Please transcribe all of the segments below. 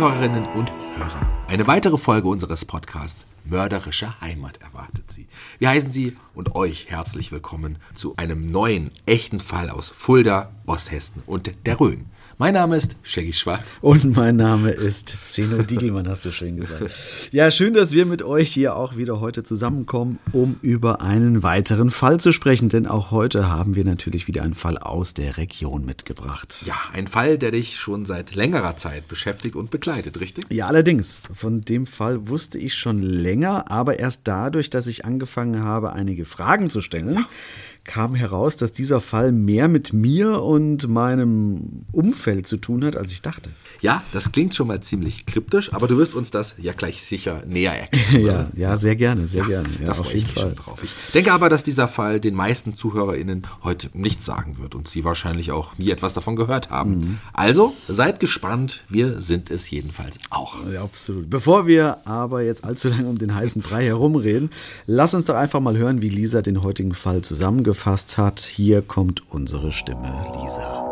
Hörerinnen und Hörer, eine weitere Folge unseres Podcasts Mörderische Heimat erwartet Sie. Wir heißen Sie und euch herzlich willkommen zu einem neuen, echten Fall aus Fulda, Osthessen und der Rhön. Mein Name ist Shaggy Schwarz. Und mein Name ist Zeno Diegelmann, hast du schön gesagt. Ja, schön, dass wir mit euch hier auch wieder heute zusammenkommen, um über einen weiteren Fall zu sprechen. Denn auch heute haben wir natürlich wieder einen Fall aus der Region mitgebracht. Ja, ein Fall, der dich schon seit längerer Zeit beschäftigt und begleitet, richtig? Ja, allerdings. Von dem Fall wusste ich schon länger, aber erst dadurch, dass ich angefangen habe, einige Fragen zu stellen. Ja kam heraus, dass dieser Fall mehr mit mir und meinem Umfeld zu tun hat, als ich dachte. Ja, das klingt schon mal ziemlich kryptisch, aber du wirst uns das ja gleich sicher näher erklären. ja, ja, sehr gerne, sehr ja, gerne. Ja, da auf jeden Fall. drauf. Ich denke aber, dass dieser Fall den meisten ZuhörerInnen heute nichts sagen wird und sie wahrscheinlich auch nie etwas davon gehört haben. Mhm. Also seid gespannt, wir sind es jedenfalls auch. Ja, absolut. Bevor wir aber jetzt allzu lange um den heißen Brei herumreden, lass uns doch einfach mal hören, wie Lisa den heutigen Fall zusammengefasst zusammengefasst hat. Hier kommt unsere Stimme, Lisa.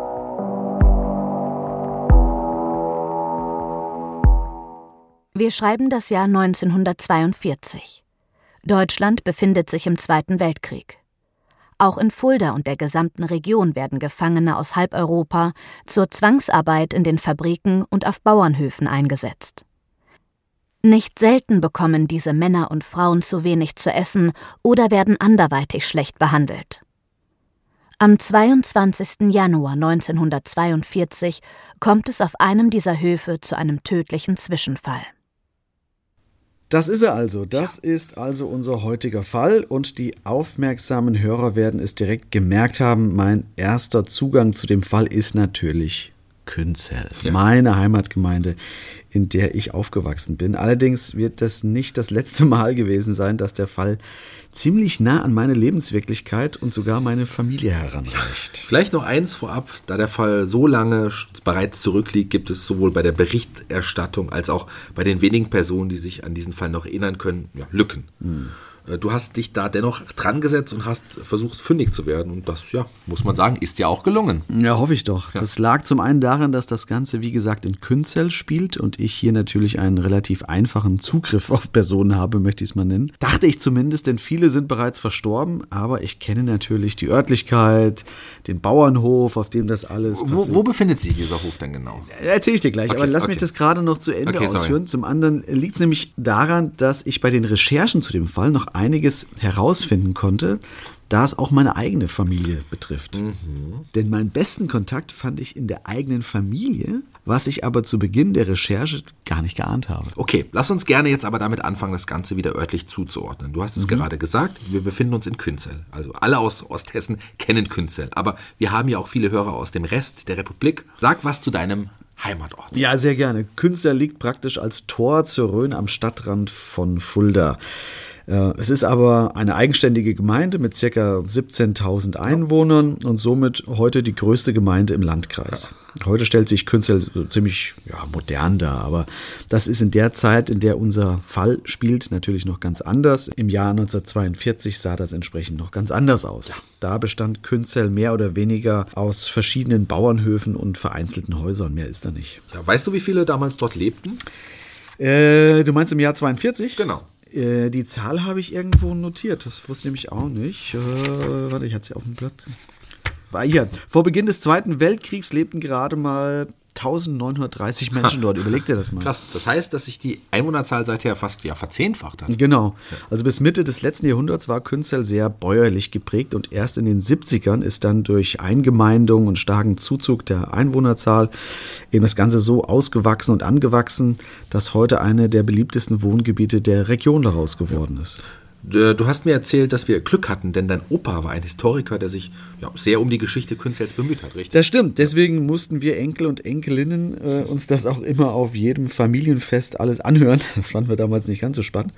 Wir schreiben das Jahr 1942. Deutschland befindet sich im Zweiten Weltkrieg. Auch in Fulda und der gesamten Region werden Gefangene aus halb Europa zur Zwangsarbeit in den Fabriken und auf Bauernhöfen eingesetzt. Nicht selten bekommen diese Männer und Frauen zu wenig zu essen oder werden anderweitig schlecht behandelt. Am 22. Januar 1942 kommt es auf einem dieser Höfe zu einem tödlichen Zwischenfall. Das ist er also. Das ist also unser heutiger Fall und die aufmerksamen Hörer werden es direkt gemerkt haben. Mein erster Zugang zu dem Fall ist natürlich Künzel, ja. meine Heimatgemeinde in der ich aufgewachsen bin. Allerdings wird das nicht das letzte Mal gewesen sein, dass der Fall ziemlich nah an meine Lebenswirklichkeit und sogar meine Familie heranreicht. Vielleicht noch eins vorab, da der Fall so lange bereits zurückliegt, gibt es sowohl bei der Berichterstattung als auch bei den wenigen Personen, die sich an diesen Fall noch erinnern können, ja, Lücken. Hm. Äh, du hast dich da dennoch dran gesetzt und hast versucht, fündig zu werden. Und das, ja, muss man sagen, ist ja auch gelungen. Ja, hoffe ich doch. Ja. Das lag zum einen daran, dass das Ganze, wie gesagt, in Künzell spielt und ich hier natürlich einen relativ einfachen Zugriff auf Personen habe, möchte ich es mal nennen. Dachte ich zumindest, denn viele sind bereits verstorben, aber ich kenne natürlich die Örtlichkeit, den Bauernhof, auf dem das alles. Wo, wo befindet sich dieser Hof denn genau? Erzähle ich dir gleich, okay, aber lass okay. mich das gerade noch zu Ende okay, ausführen. Zum anderen liegt es nämlich daran, dass ich bei den Recherchen zu dem Fall noch einiges herausfinden konnte, da es auch meine eigene Familie betrifft. Mhm. Denn meinen besten Kontakt fand ich in der eigenen Familie, was ich aber zu Beginn der Recherche gar nicht geahnt habe. Okay, lass uns gerne jetzt aber damit anfangen, das Ganze wieder örtlich zuzuordnen. Du hast es mhm. gerade gesagt, wir befinden uns in Künzell. Also alle aus Osthessen kennen Künzell. Aber wir haben ja auch viele Hörer aus dem Rest der Republik. Sag was zu deinem Heimatort. Ja, sehr gerne. Künzell liegt praktisch als Tor zur Rhön am Stadtrand von Fulda. Äh, es ist aber eine eigenständige Gemeinde mit ca. 17.000 Einwohnern und somit heute die größte Gemeinde im Landkreis. Heute stellt sich Künzel ziemlich ja, modern dar, aber das ist in der Zeit, in der unser Fall spielt, natürlich noch ganz anders. Im Jahr 1942 sah das entsprechend noch ganz anders aus. Da bestand Künzel mehr oder weniger aus verschiedenen Bauernhöfen und vereinzelten Häusern. Mehr ist da nicht. Ja, weißt du, wie viele damals dort lebten? Äh, du meinst im Jahr 42? Genau. Äh, die Zahl habe ich irgendwo notiert. Das wusste ich nämlich auch nicht. Äh, warte, ich hatte sie auf dem Blatt. War hier. Vor Beginn des Zweiten Weltkriegs lebten gerade mal 1930 Menschen dort. Überleg dir das mal. Krass. Das heißt, dass sich die Einwohnerzahl seither fast ja, verzehnfacht hat. Genau. Also bis Mitte des letzten Jahrhunderts war Künzel sehr bäuerlich geprägt und erst in den 70ern ist dann durch Eingemeindung und starken Zuzug der Einwohnerzahl eben das Ganze so ausgewachsen und angewachsen, dass heute eine der beliebtesten Wohngebiete der Region daraus geworden ist. Du hast mir erzählt, dass wir Glück hatten, denn dein Opa war ein Historiker, der sich ja, sehr um die Geschichte Künzels bemüht hat, richtig? Das stimmt. Deswegen mussten wir Enkel und Enkelinnen äh, uns das auch immer auf jedem Familienfest alles anhören. Das fanden wir damals nicht ganz so spannend.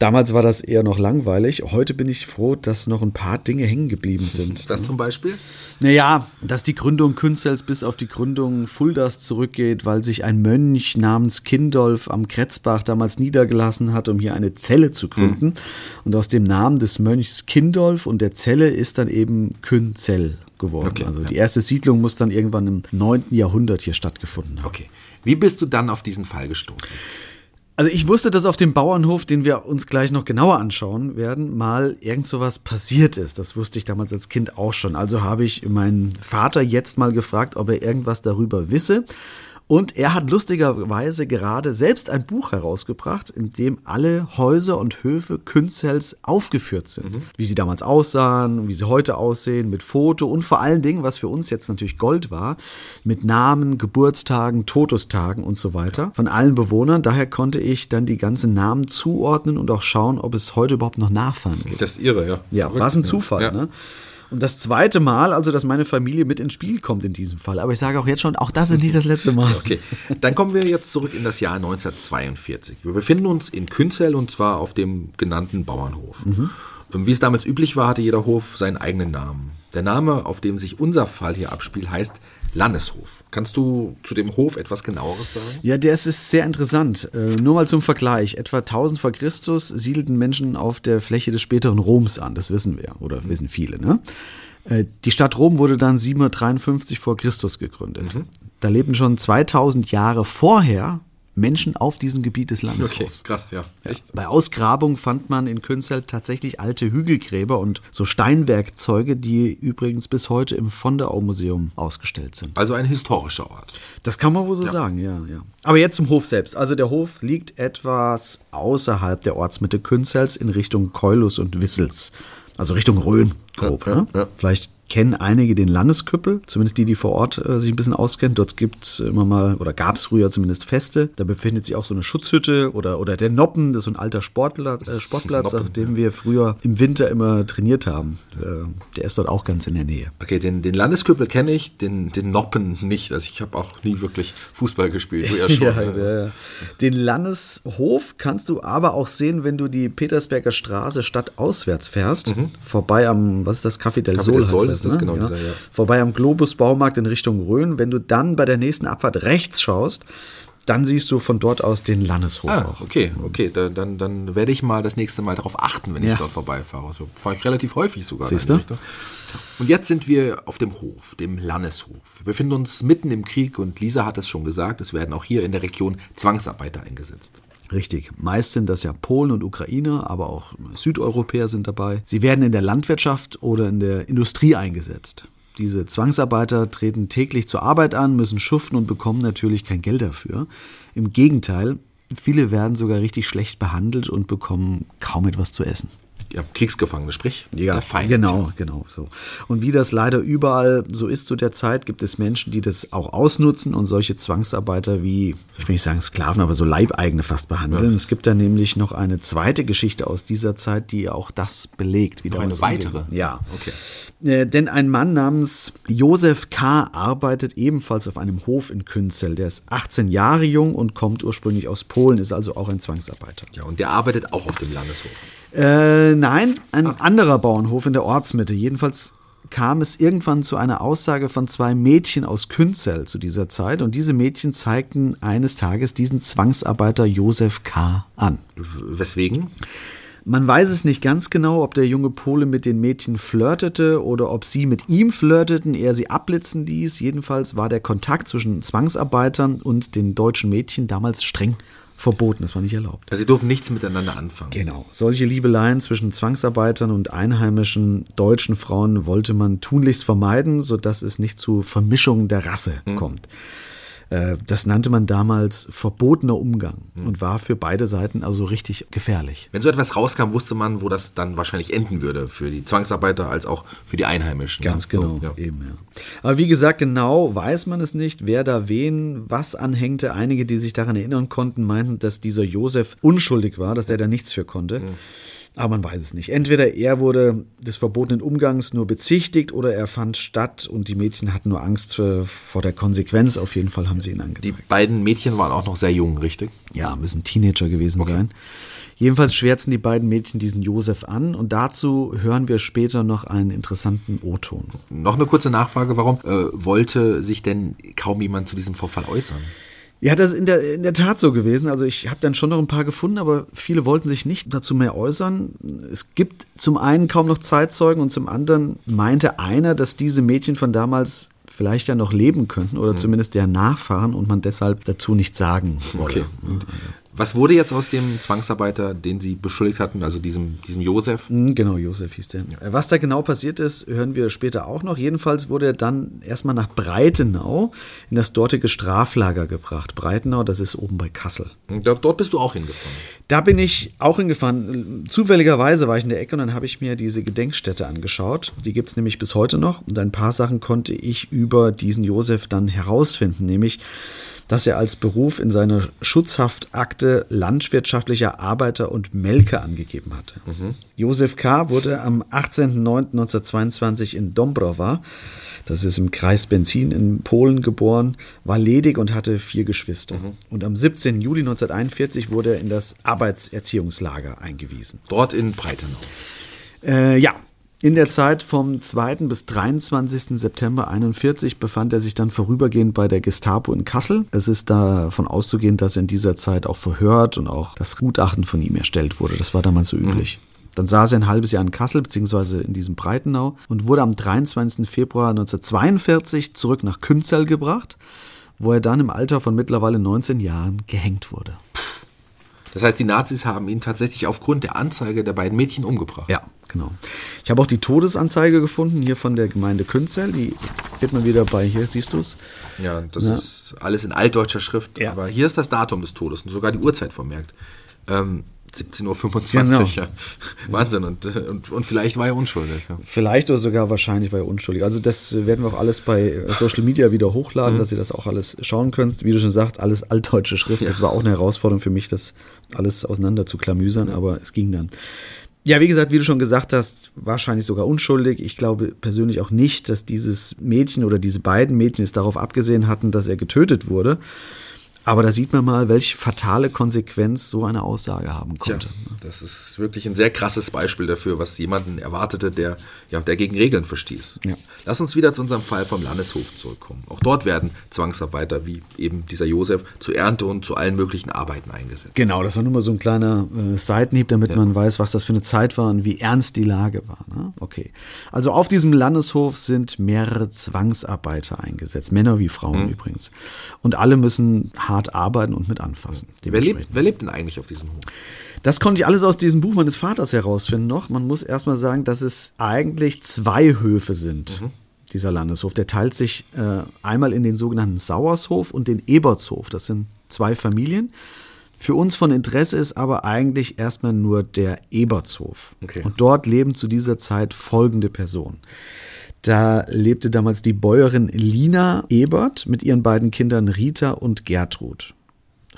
Damals war das eher noch langweilig. Heute bin ich froh, dass noch ein paar Dinge hängen geblieben sind. Das zum Beispiel? Naja, dass die Gründung Künzels bis auf die Gründung Fuldas zurückgeht, weil sich ein Mönch namens Kindolf am Kretzbach damals niedergelassen hat, um hier eine Zelle zu gründen. Mhm. Und aus dem Namen des Mönchs Kindolf und der Zelle ist dann eben Künzell geworden. Okay, also die erste Siedlung muss dann irgendwann im 9. Jahrhundert hier stattgefunden haben. Okay. Wie bist du dann auf diesen Fall gestoßen? Also ich wusste, dass auf dem Bauernhof, den wir uns gleich noch genauer anschauen werden, mal irgend so was passiert ist. Das wusste ich damals als Kind auch schon. Also habe ich meinen Vater jetzt mal gefragt, ob er irgendwas darüber wisse. Und er hat lustigerweise gerade selbst ein Buch herausgebracht, in dem alle Häuser und Höfe Künzels aufgeführt sind. Mhm. Wie sie damals aussahen, wie sie heute aussehen, mit Foto und vor allen Dingen, was für uns jetzt natürlich Gold war, mit Namen, Geburtstagen, Todestagen und so weiter von allen Bewohnern. Daher konnte ich dann die ganzen Namen zuordnen und auch schauen, ob es heute überhaupt noch Nachfahren gibt. Das ist irre, ja. Ja, war ein Zufall, ja. ne? Und das zweite Mal, also dass meine Familie mit ins Spiel kommt in diesem Fall. Aber ich sage auch jetzt schon, auch das ist nicht das letzte Mal. Okay, dann kommen wir jetzt zurück in das Jahr 1942. Wir befinden uns in Künzell und zwar auf dem genannten Bauernhof. Mhm. Wie es damals üblich war, hatte jeder Hof seinen eigenen Namen. Der Name, auf dem sich unser Fall hier abspielt, heißt Landeshof. Kannst du zu dem Hof etwas genaueres sagen? Ja, der ist sehr interessant. Äh, nur mal zum Vergleich. Etwa 1000 vor Christus siedelten Menschen auf der Fläche des späteren Roms an. Das wissen wir oder wissen viele. Ne? Äh, die Stadt Rom wurde dann 753 vor Christus gegründet. Mhm. Da lebten schon 2000 Jahre vorher Menschen auf diesem Gebiet des Landeshofs. Okay, krass, ja. Echt? Bei Ausgrabungen fand man in Künzell tatsächlich alte Hügelgräber und so Steinwerkzeuge, die übrigens bis heute im Vonderau-Museum ausgestellt sind. Also ein historischer Ort. Das kann man wohl so ja. sagen, ja, ja. Aber jetzt zum Hof selbst. Also der Hof liegt etwas außerhalb der Ortsmitte Künzells in Richtung Keulus und Wissels. Also Richtung Rhön, grob. Ja, ne? Vielleicht kennen einige den Landesküppel, zumindest die, die vor Ort äh, sich ein bisschen auskennen. Dort gibt es immer mal, oder gab es früher zumindest Feste. Da befindet sich auch so eine Schutzhütte oder, oder der Noppen, das ist so ein alter Sportler, äh, Sportplatz, Noppen, auf dem ja. wir früher im Winter immer trainiert haben. Äh, der ist dort auch ganz in der Nähe. Okay, den, den Landesküppel kenne ich, den, den Noppen nicht. Also ich habe auch nie wirklich Fußball gespielt. Du ja schon. ja, ja, den Landeshof kannst du aber auch sehen, wenn du die Petersberger Straße stadtauswärts fährst. Mhm. Vorbei am, was ist das, Café del Café Sol, del Sol ist das, ne? genau. Ja. Dieser, ja. Vorbei am Globus Baumarkt in Richtung Rhön. Wenn du dann bei der nächsten Abfahrt rechts schaust, dann siehst du von dort aus den Landeshof ah, auch. Okay, okay, dann, dann, dann werde ich mal das nächste Mal darauf achten, wenn ja. ich dort vorbeifahre. So fahre ich relativ häufig sogar. Siehst du? Und jetzt sind wir auf dem Hof, dem Landeshof. Wir befinden uns mitten im Krieg und Lisa hat es schon gesagt, es werden auch hier in der Region Zwangsarbeiter eingesetzt. Richtig. Meist sind das ja Polen und Ukrainer, aber auch Südeuropäer sind dabei. Sie werden in der Landwirtschaft oder in der Industrie eingesetzt. Diese Zwangsarbeiter treten täglich zur Arbeit an, müssen schuften und bekommen natürlich kein Geld dafür. Im Gegenteil, viele werden sogar richtig schlecht behandelt und bekommen kaum etwas zu essen. Ja, Kriegsgefangene, sprich ja, der Feind. Genau, genau so. Und wie das leider überall so ist zu der Zeit, gibt es Menschen, die das auch ausnutzen und solche Zwangsarbeiter wie, ich will nicht sagen Sklaven, aber so Leibeigene fast behandeln. Ja. Es gibt da nämlich noch eine zweite Geschichte aus dieser Zeit, die auch das belegt. Wie noch eine weitere? Umgehen. Ja. Okay. Äh, denn ein Mann namens Josef K. arbeitet ebenfalls auf einem Hof in Künzel. Der ist 18 Jahre jung und kommt ursprünglich aus Polen, ist also auch ein Zwangsarbeiter. Ja, und der arbeitet auch auf dem Landeshof. Äh, nein, ein Ach. anderer Bauernhof in der Ortsmitte. Jedenfalls kam es irgendwann zu einer Aussage von zwei Mädchen aus Künzel zu dieser Zeit und diese Mädchen zeigten eines Tages diesen Zwangsarbeiter Josef K. an. Weswegen? Man weiß es nicht ganz genau, ob der junge Pole mit den Mädchen flirtete oder ob sie mit ihm flirteten, er sie abblitzen ließ. Jedenfalls war der Kontakt zwischen Zwangsarbeitern und den deutschen Mädchen damals streng verboten, das war nicht erlaubt. Also sie durften nichts miteinander anfangen. Genau. Solche Liebeleien zwischen Zwangsarbeitern und einheimischen deutschen Frauen wollte man tunlichst vermeiden, sodass es nicht zu Vermischung der Rasse hm. kommt. Äh, das nannte man damals verbotener Umgang mhm. und war für beide Seiten also richtig gefährlich. Wenn so etwas rauskam, wusste man, wo das dann wahrscheinlich enden würde, für die Zwangsarbeiter als auch für die Einheimischen. Ganz ja. genau, so, ja. eben, ja. Aber wie gesagt, genau weiß man es nicht, wer da wen was anhängte. Einige, die sich daran erinnern konnten, meinten, dass dieser Josef unschuldig war, dass der da nichts für konnte. Mhm. Aber man weiß es nicht. Entweder er wurde des verbotenen Umgangs nur bezichtigt oder er fand statt und die Mädchen hatten nur Angst für, vor der Konsequenz. Auf jeden Fall haben sie ihn angezeigt. Die beiden Mädchen waren auch noch sehr jung, richtig? Ja, müssen Teenager gewesen okay. sein. Jedenfalls schwärzen die beiden Mädchen diesen Josef an und dazu hören wir später noch einen interessanten O-Ton. Noch eine kurze Nachfrage, warum äh, wollte sich denn kaum jemand zu diesem Vorfall äußern? Ja, das ist in der, in der Tat so gewesen. Also ich habe dann schon noch ein paar gefunden, aber viele wollten sich nicht dazu mehr äußern. Es gibt zum einen kaum noch Zeitzeugen und zum anderen meinte einer, dass diese Mädchen von damals vielleicht ja noch leben könnten oder mhm. zumindest der Nachfahren und man deshalb dazu nichts sagen wolle. Okay. Was wurde jetzt aus dem Zwangsarbeiter, den Sie beschuldigt hatten, also diesem, diesem Josef? Hm, genau, Josef hieß der. Ja. Was da genau passiert ist, hören wir später auch noch. Jedenfalls wurde er dann erstmal nach Breitenau in das dortige Straflager gebracht. Breitenau, das ist oben bei Kassel. Da, dort bist du auch hingefahren. Da bin ich auch hingefahren. Zufälligerweise war ich in der Ecke und dann habe ich mir diese Gedenkstätte angeschaut. Die gibt es nämlich bis heute noch. Und ein paar Sachen konnte ich über diesen Josef dann herausfinden, nämlich dass er als Beruf in seiner Schutzhaftakte landwirtschaftlicher Arbeiter und Melker angegeben hatte. Mhm. Josef K. wurde am 18.09.1922 in Dombrowa, das ist im Kreis Benzin in Polen geboren, war ledig und hatte vier Geschwister. Mhm. Und am 17. Juli 1941 wurde er in das Arbeitserziehungslager eingewiesen. Dort in Breitenau. Äh, ja, in der Zeit vom 2. bis 23. September 41 befand er sich dann vorübergehend bei der Gestapo in Kassel. Es ist davon auszugehen, dass er in dieser Zeit auch verhört und auch das Gutachten von ihm erstellt wurde. Das war damals so üblich. Mhm. Dann saß er ein halbes Jahr in Kassel beziehungsweise in diesem Breitenau und wurde am 23. Februar 1942 zurück nach Künzell gebracht, wo er dann im Alter von mittlerweile 19 Jahren gehängt wurde. Das heißt, die Nazis haben ihn tatsächlich aufgrund der Anzeige der beiden Mädchen umgebracht. Ja, genau. Ich habe auch die Todesanzeige gefunden, hier von der Gemeinde Künzel. Die wird man wieder bei, hier siehst du es. Ja, das ja. ist alles in altdeutscher Schrift. Ja. Aber hier ist das Datum des Todes und sogar die Uhrzeit vermerkt. Ähm, 17.25 Uhr. Genau. Ja. Wahnsinn. Und, und, und vielleicht war er unschuldig. Ja. Vielleicht oder sogar wahrscheinlich war er unschuldig. Also das werden wir auch alles bei Social Media wieder hochladen, mhm. dass ihr das auch alles schauen könnt. Wie du schon sagst, alles altdeutsche Schrift. Ja. Das war auch eine Herausforderung für mich, das alles auseinander zu klamüsern, aber es ging dann. Ja, wie gesagt, wie du schon gesagt hast, wahrscheinlich sogar unschuldig. Ich glaube persönlich auch nicht, dass dieses Mädchen oder diese beiden Mädchen es darauf abgesehen hatten, dass er getötet wurde. Aber da sieht man mal, welche fatale Konsequenz so eine Aussage haben konnte. Tja, das ist wirklich ein sehr krasses Beispiel dafür, was jemanden erwartete, der, ja, der gegen Regeln verstieß. Ja. Lass uns wieder zu unserem Fall vom Landeshof zurückkommen. Auch dort werden Zwangsarbeiter wie eben dieser Josef zur Ernte und zu allen möglichen Arbeiten eingesetzt. Genau, das war nur mal so ein kleiner äh, Seitenhieb, damit ja. man weiß, was das für eine Zeit war und wie ernst die Lage war. Ne? Okay. Also auf diesem Landeshof sind mehrere Zwangsarbeiter eingesetzt, Männer wie Frauen mhm. übrigens. Und alle müssen hart arbeiten und mit anfassen. Wer lebt, wer lebt denn eigentlich auf diesem Hof? Das konnte ich alles aus diesem Buch meines Vaters herausfinden noch. Man muss erstmal sagen, dass es eigentlich zwei Höfe sind. Mhm. Dieser Landeshof, der teilt sich äh, einmal in den sogenannten Sauershof und den Ebertshof. Das sind zwei Familien. Für uns von Interesse ist aber eigentlich erstmal nur der Ebertshof. Okay. Und dort leben zu dieser Zeit folgende Personen. Da lebte damals die Bäuerin Lina Ebert mit ihren beiden Kindern Rita und Gertrud.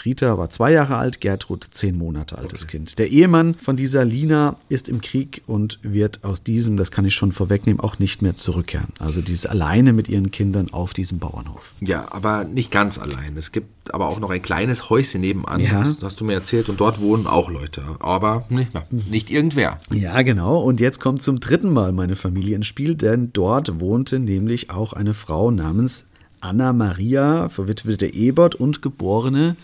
Rita war zwei Jahre alt, Gertrud zehn Monate altes Kind. Der Ehemann von dieser Lina ist im Krieg und wird aus diesem, das kann ich schon vorwegnehmen, auch nicht mehr zurückkehren. Also die ist alleine mit ihren Kindern auf diesem Bauernhof. Ja, aber nicht ganz allein. Es gibt aber auch noch ein kleines Häuschen nebenan, Ja. das hast du mir erzählt, und dort wohnen auch Leute. Aber nicht, na, nicht irgendwer. Ja, genau. Und jetzt kommt zum dritten Mal meine Familie ins Spiel, denn dort wohnte nämlich auch eine Frau namens Anna Maria, verwitwete Ebert und geborene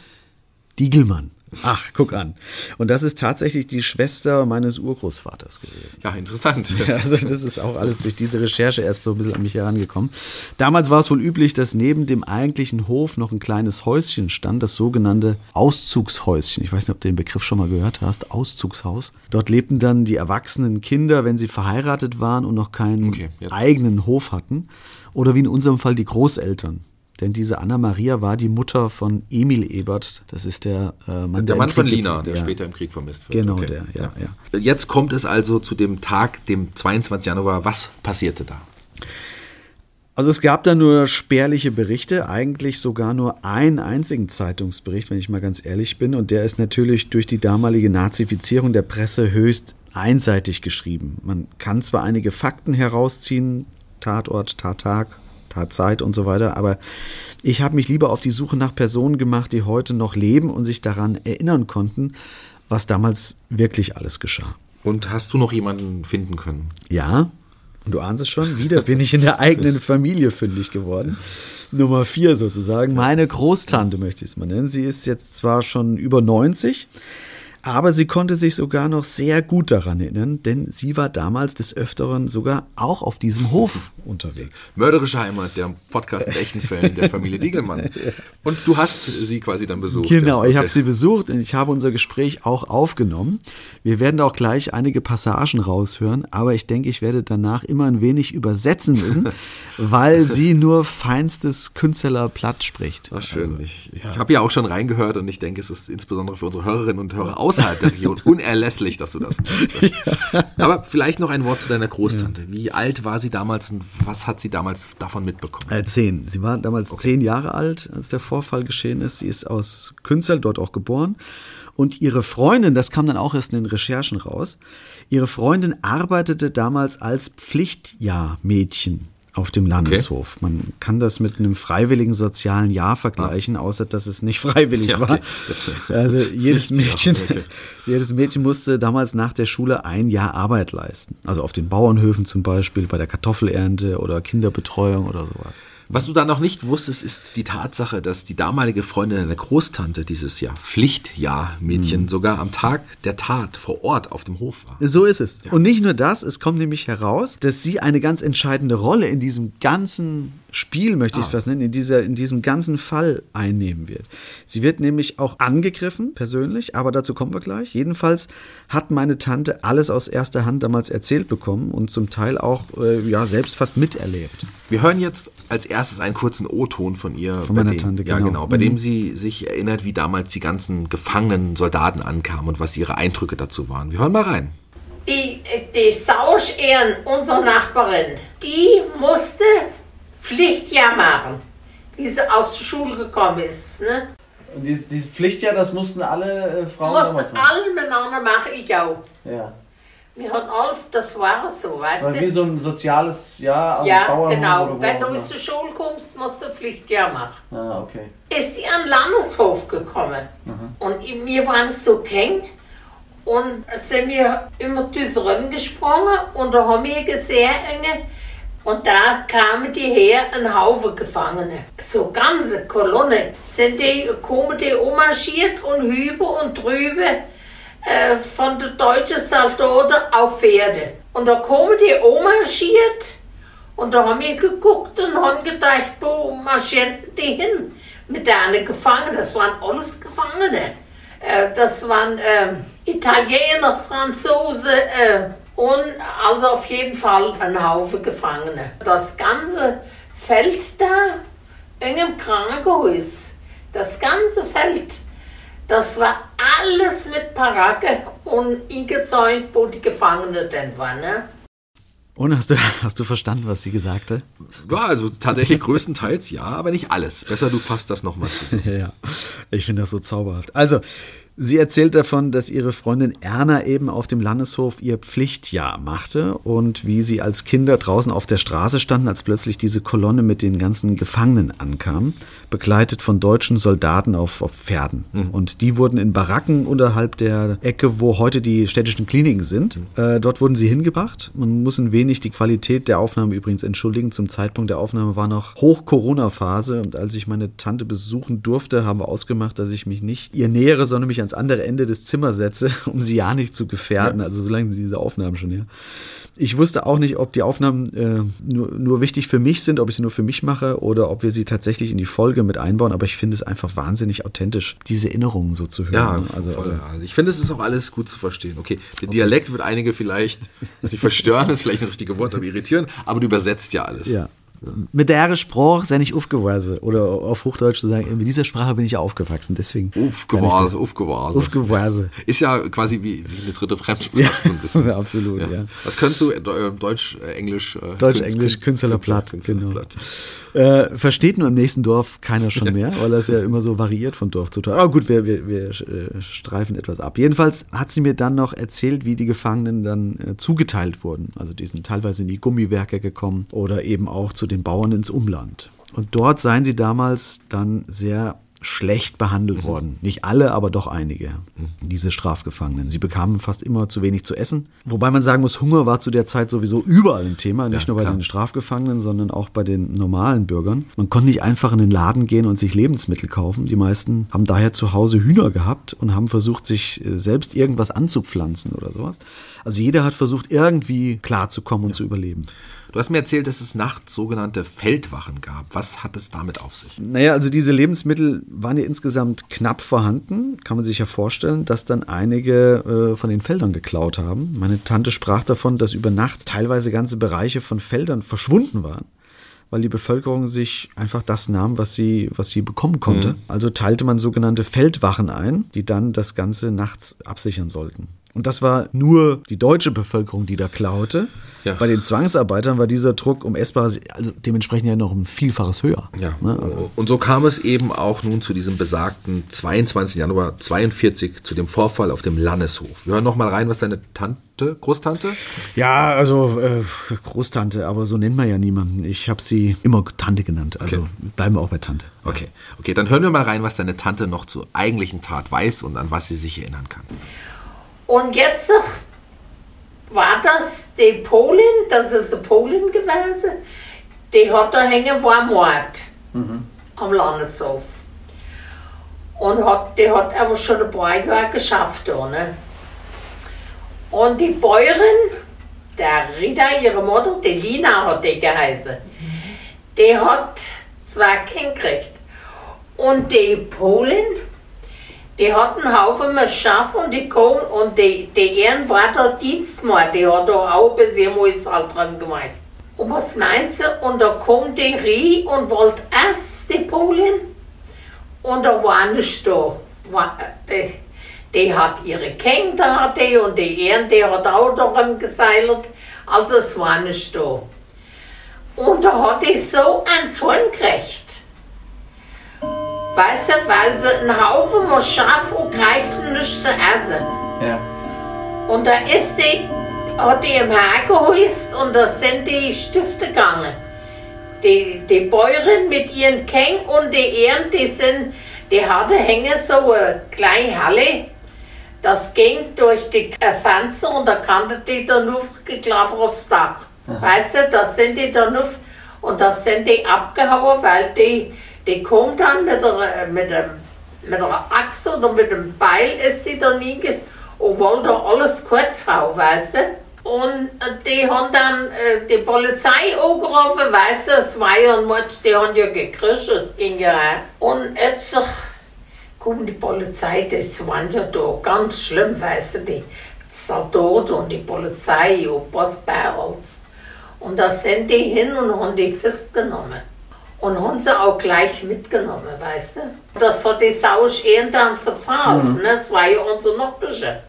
Diegelmann. Ach, guck an. Und das ist tatsächlich die Schwester meines Urgroßvaters gewesen. Ja, interessant. Also das ist auch alles durch diese Recherche erst so ein bisschen an mich herangekommen. Damals war es wohl üblich, dass neben dem eigentlichen Hof noch ein kleines Häuschen stand, das sogenannte Auszugshäuschen. Ich weiß nicht, ob du den Begriff schon mal gehört hast, Auszugshaus. Dort lebten dann die erwachsenen Kinder, wenn sie verheiratet waren und noch keinen Okay, ja. eigenen Hof hatten. Oder wie in unserem Fall die Großeltern. Denn diese Anna Maria war die Mutter von Emil Ebert. Das ist der äh, Mann, Der im Mann von Lina, der ja. später im Krieg vermisst wird. Genau, der, ja, ja. Jetzt kommt es also zu dem Tag, dem 22. Januar. Was passierte da? Also es gab da nur spärliche Berichte, eigentlich sogar nur einen einzigen Zeitungsbericht, wenn ich mal ganz ehrlich bin. Und der ist natürlich durch die damalige Nazifizierung der Presse höchst einseitig geschrieben. Man kann zwar einige Fakten herausziehen, Tatort, Tattag, Tatzeit und so weiter, aber ich habe mich lieber auf die Suche nach Personen gemacht, die heute noch leben und sich daran erinnern konnten, was damals wirklich alles geschah. Und hast du noch jemanden finden können? Ja, und du ahnst es schon, wieder bin ich in der eigenen Familie fündig geworden. Nummer vier sozusagen. Meine Großtante möchte ich es mal nennen. Sie ist jetzt zwar schon über 90, aber sie konnte sich sogar noch sehr gut daran erinnern, denn sie war damals des Öfteren sogar auch auf diesem Hof unterwegs. Mörderische Heimat, der Podcast mit echten Fällen der Familie Diegelmann. Und du hast sie quasi dann besucht. Genau, ja. ich habe sie besucht und ich habe unser Gespräch auch aufgenommen. Wir werden auch gleich einige Passagen raushören, aber ich denke, ich werde danach immer ein wenig übersetzen müssen, weil sie nur feinstes Künstlerplatt spricht. Ach, schön. ich ich habe ja auch schon reingehört und ich denke, es ist insbesondere für unsere Hörerinnen und Hörer außerhalb der Region unerlässlich, dass du das machst. Aber vielleicht noch ein Wort zu deiner Großtante. Wie alt war sie damals und was hat sie damals davon mitbekommen? Äh, zehn. Sie war damals zehn Jahre alt, als der Vorfall geschehen ist. Sie ist aus Künzel, dort auch geboren. Und ihre Freundin, das kam dann auch erst in den Recherchen raus, ihre Freundin arbeitete damals als Pflichtjahrmädchen auf dem Landeshof. Man kann das mit einem freiwilligen sozialen Jahr vergleichen, außer dass es nicht freiwillig Ja, war. okay. Das- Also jedes Mädchen, okay. jedes Mädchen musste damals nach der Schule ein Jahr Arbeit leisten. Also auf den Bauernhöfen zum Beispiel, bei der Kartoffelernte oder Kinderbetreuung oder sowas. Was du da noch nicht wusstest, ist die Tatsache, dass die damalige Freundin deiner Großtante dieses Jahr Pflichtjahr-Mädchen sogar am Tag der Tat vor Ort auf dem Hof war. So ist es. Und nicht nur das, es kommt nämlich heraus, dass sie eine ganz entscheidende Rolle in diesem ganzen Spiel, möchte ich es fast nennen, in, dieser, in diesem ganzen Fall einnehmen wird. Sie wird nämlich auch angegriffen, persönlich, aber dazu kommen wir gleich. Jedenfalls hat meine Tante alles aus erster Hand damals erzählt bekommen und zum Teil auch äh, ja, selbst fast miterlebt. Wir hören jetzt als erstes einen kurzen O-Ton von ihr. Von meiner dem, Tante, Ja, genau. genau. Bei Mhm. dem sie sich erinnert, wie damals die ganzen gefangenen Soldaten ankamen und was ihre Eindrücke dazu waren. Wir hören mal rein. Die, die Sausch-Ehren, unsere Nachbarin, die musste Pflichtjahr machen, wie sie aus der Schule gekommen ist. Ne? Und dieses, dieses Pflichtjahr, das mussten alle äh, Frauen Mussten damals machen. alle miteinander machen, ich auch. Ja. Wir hatten alle, das war so, weißt war wie du? so ein soziales Jahr am Ja, Bauernhof genau. oder Wenn du der Schule kommst, musst du Pflichtjahr machen. Ah, okay. ist sie an den Landeshof gekommen. Und wir waren so eng und sind wir immer zusammen gesprungen und da haben wir gesehen, und da kamen die her, ein Haufen Gefangene. So ganze Kolonne. Sind die, kommen die ummarschiert und hüber und drüber äh, von den deutschen Soldaten auf Pferde. Und da kommen die ummarschiert und da haben wir geguckt und haben gedacht, wo marschieren die hin? Mit deinen Gefangenen, das waren alles Gefangene. Äh, das waren äh, Italiener, Franzosen äh, und also auf jeden Fall ein Haufen Gefangene. Das ganze Feld da, in einem Krankenhaus, das ganze Feld, Das war alles mit Parake und eingezäunt, wo die Gefangenen denn waren. Ne? Und hast du, hast du verstanden, was sie gesagt hat? Ja, also tatsächlich größtenteils ja, aber nicht alles. Besser du fasst das nochmal zu. ja, ich finde das so zauberhaft. Also, Sie erzählt davon, dass ihre Freundin Erna eben auf dem Landeshof ihr Pflichtjahr machte und wie sie als Kinder draußen auf der Straße standen, als plötzlich diese Kolonne mit den ganzen Gefangenen ankam, begleitet von deutschen Soldaten auf, auf Pferden. Mhm. Und die wurden in Baracken unterhalb der Ecke, wo heute die städtischen Kliniken sind. Mhm. Äh, dort wurden sie hingebracht. Man muss ein wenig die Qualität der Aufnahme übrigens entschuldigen. Zum Zeitpunkt der Aufnahme war noch Hoch-Corona-Phase und als ich meine Tante besuchen durfte, haben wir ausgemacht, dass ich mich nicht ihr nähere, sondern mich ans andere Ende des Zimmers setze, um sie ja nicht zu gefährden. Ja. Also so lange sind diese Aufnahmen schon her. Ich wusste auch nicht, ob die Aufnahmen äh, nur, nur wichtig für mich sind, ob ich sie nur für mich mache oder ob wir sie tatsächlich in die Folge mit einbauen. Aber ich finde es einfach wahnsinnig authentisch, diese Erinnerungen so zu hören. Ja, ne? also, voll, also ich finde, es ist auch alles gut zu verstehen. Okay, der okay. Dialekt wird einige vielleicht, die verstören, ist vielleicht das richtige Wort, aber irritieren, aber du übersetzt ja alles. Ja, mit der Sprache sei ich aufgewachsen. Oder auf Hochdeutsch zu sagen, mit dieser Sprache bin ich ja aufgewachsen. Deswegen. Aufgewachsen, aufgewachsen. Aufgewachsen. Ist ja quasi wie, wie eine dritte Fremdsprache. Ja, absolut, ja. ja. Was könntest du? Äh, Deutsch, äh, Englisch? Äh, Deutsch, Englisch, Künstlerplatt. Genau. Äh, versteht nur im nächsten Dorf keiner schon mehr, weil das ja immer so variiert von Dorf zu Dorf. Aber gut, wir, wir, wir äh, streifen etwas ab. Jedenfalls hat sie mir dann noch erzählt, wie die Gefangenen dann äh, zugeteilt wurden. Also die sind teilweise in die Gummiwerke gekommen oder eben auch zu den Bauern ins Umland. Und dort seien sie damals dann sehr schlecht behandelt mhm. worden. Nicht alle, aber doch einige, mhm. diese Strafgefangenen. Sie bekamen fast immer zu wenig zu essen. Wobei man sagen muss, Hunger war zu der Zeit sowieso überall ein Thema, nicht ja, nur bei klar. den Strafgefangenen, sondern auch bei den normalen Bürgern. Man konnte nicht einfach in den Laden gehen und sich Lebensmittel kaufen. Die meisten haben daher zu Hause Hühner gehabt und haben versucht, sich äh, selbst irgendwas anzupflanzen oder sowas. Also jeder hat versucht, irgendwie klarzukommen und ja. zu überleben. Du hast mir erzählt, dass es nachts sogenannte Feldwachen gab. Was hat es damit auf sich? Naja, also diese Lebensmittel waren ja insgesamt knapp vorhanden. Kann man sich ja vorstellen, dass dann einige äh, von den Feldern geklaut haben. Meine Tante sprach davon, dass über Nacht teilweise ganze Bereiche von Feldern verschwunden waren weil die Bevölkerung sich einfach das nahm, was sie, was sie bekommen konnte. Mhm. Also teilte man sogenannte Feldwachen ein, die dann das Ganze nachts absichern sollten. Und das war nur die deutsche Bevölkerung, die da klaute. Ja. Bei den Zwangsarbeitern war dieser Druck um essbar, also dementsprechend ja noch ein Vielfaches höher. Ja. Ne? Also. Und so kam es eben auch nun zu diesem besagten 22. Januar 42, zu dem Vorfall auf dem Landeshof. Wir hören noch mal rein, was deine Tante, Großtante? Ja, also äh, Großtante, aber so nennt man ja niemanden. Ich habe sie immer Tante genannt. Also okay. bleiben wir auch bei Tante. Okay. okay, dann hören wir mal rein, was deine Tante noch zur eigentlichen Tat weiß und an was sie sich erinnern kann. Und jetzt war das die Polin, das ist eine Polin gewesen, die hat da hängen war Mord mhm. am Landeshof. Und hat, die hat aber schon ein paar Jahre geschafft. Da, ne? Und die Bäuerin, der Rita, ihre Mutter, die Lina hat die geheißen, die hat zwei Kinder gekriegt. Und die Polin, die hat einen Haufen mit Schaf und die kommen und die, die Ehrenbrater Dienstmann, die hat da auch bis jemals halt dran gemeint. Und was meinst du? Und da kommt die Rie und wollte erst die Polin und da war nicht da. Die, die hat ihre Kinder die und die Ehren, die hat auch daran geseilt. Also es war nicht da. Und da hat die so einen Sohn gekriegt. Weißt du, weil sie einen Haufen mal scharf und reichten nicht zu essen. Ja. Und da ist die, hat die im Haar gehäust und da sind die Stifte gegangen. Die, die Bäuerin mit ihren Keng und die Ehren, die sind, die hatte hängen so eine kleine Halle. Das ging durch die Fenster und da kannte die dann nur geklappt aufs Dach. Aha. Weißt du, da sind die dann nur und da sind die abgehauen, weil die die kommt dann mit der, mit, dem, mit der Axt oder mit dem Beil ist die da nie und wollte alles kurz hauen, weißt du. Und die haben dann äh, die Polizei angerufen, weißt du, es war ja ein Matsch, die haben ja gekriegt, es ging ja. Und jetzt kommt die Polizei, das waren ja da ganz schlimm, weißt du, die Soldaten und die Polizei und uns. Und da sind die hin und haben die festgenommen. Und haben sie auch gleich mitgenommen, weißt du? Das hat die Sau dann verzahlt, mhm. ne? Das war ja unser Nachbarsche.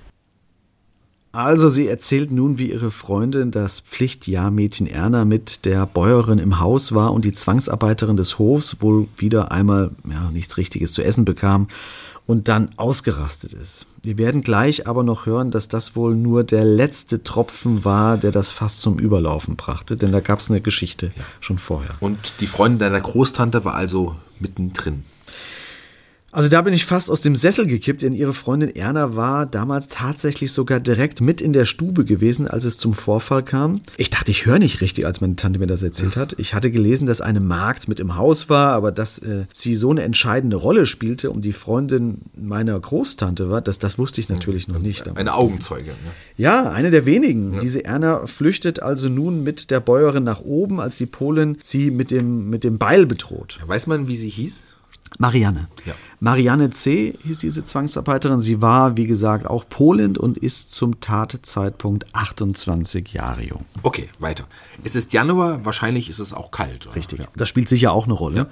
Also sie erzählt nun, wie ihre Freundin, das Pflichtjahrmädchen Erna, mit der Bäuerin im Haus war und die Zwangsarbeiterin des Hofs wohl wieder einmal ja, nichts Richtiges zu essen bekam und dann ausgerastet ist. Wir werden gleich aber noch hören, dass das wohl nur der letzte Tropfen war, der das Fass zum Überlaufen brachte, denn da gab es eine Geschichte ja. schon vorher. Und die Freundin deiner Großtante war also mittendrin. Also da bin ich fast aus dem Sessel gekippt, denn ihre Freundin Erna war damals tatsächlich sogar direkt mit in der Stube gewesen, als es zum Vorfall kam. Ich dachte, ich höre nicht richtig, als meine Tante mir das erzählt hat. Ich hatte gelesen, dass eine Magd mit im Haus war, aber dass äh, sie so eine entscheidende Rolle spielte und die Freundin meiner Großtante war, das, das wusste ich natürlich noch nicht. Damals. Eine Augenzeugin. Ne? Ja, eine der wenigen. Ja. Diese Erna flüchtet also nun mit der Bäuerin nach oben, als die Polin sie mit dem, mit dem Beil bedroht. Weiß man, wie sie hieß? Marianne. Ja. Marianne C. hieß diese Zwangsarbeiterin. Sie war, wie gesagt, auch Polin und ist zum Tatzeitpunkt 28 Jahre jung. Okay, weiter. Es ist Januar, wahrscheinlich ist es auch kalt. Oder? Richtig. Ja. Das spielt sicher auch eine Rolle. Ja.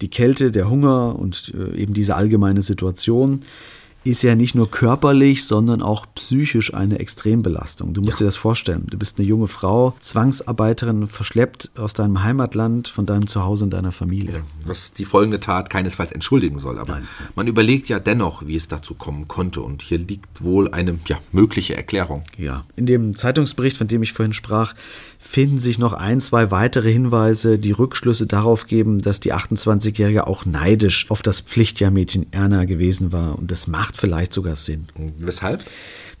Die Kälte, der Hunger und äh, eben diese allgemeine Situation ist ja nicht nur körperlich, sondern auch psychisch eine Extrembelastung. Du musst ja. dir das vorstellen. Du bist eine junge Frau, Zwangsarbeiterin, verschleppt aus deinem Heimatland, von deinem Zuhause und deiner Familie. Was die folgende Tat keinesfalls entschuldigen soll. Aber Nein. man überlegt ja dennoch, wie es dazu kommen konnte. Und hier liegt wohl eine ja, mögliche Erklärung. Ja, in dem Zeitungsbericht, von dem ich vorhin sprach, finden sich noch ein, zwei weitere Hinweise, die Rückschlüsse darauf geben, dass die 28-Jährige auch neidisch auf das Pflichtjahrmädchen Erna gewesen war. Und das macht vielleicht sogar Sinn. Weshalb?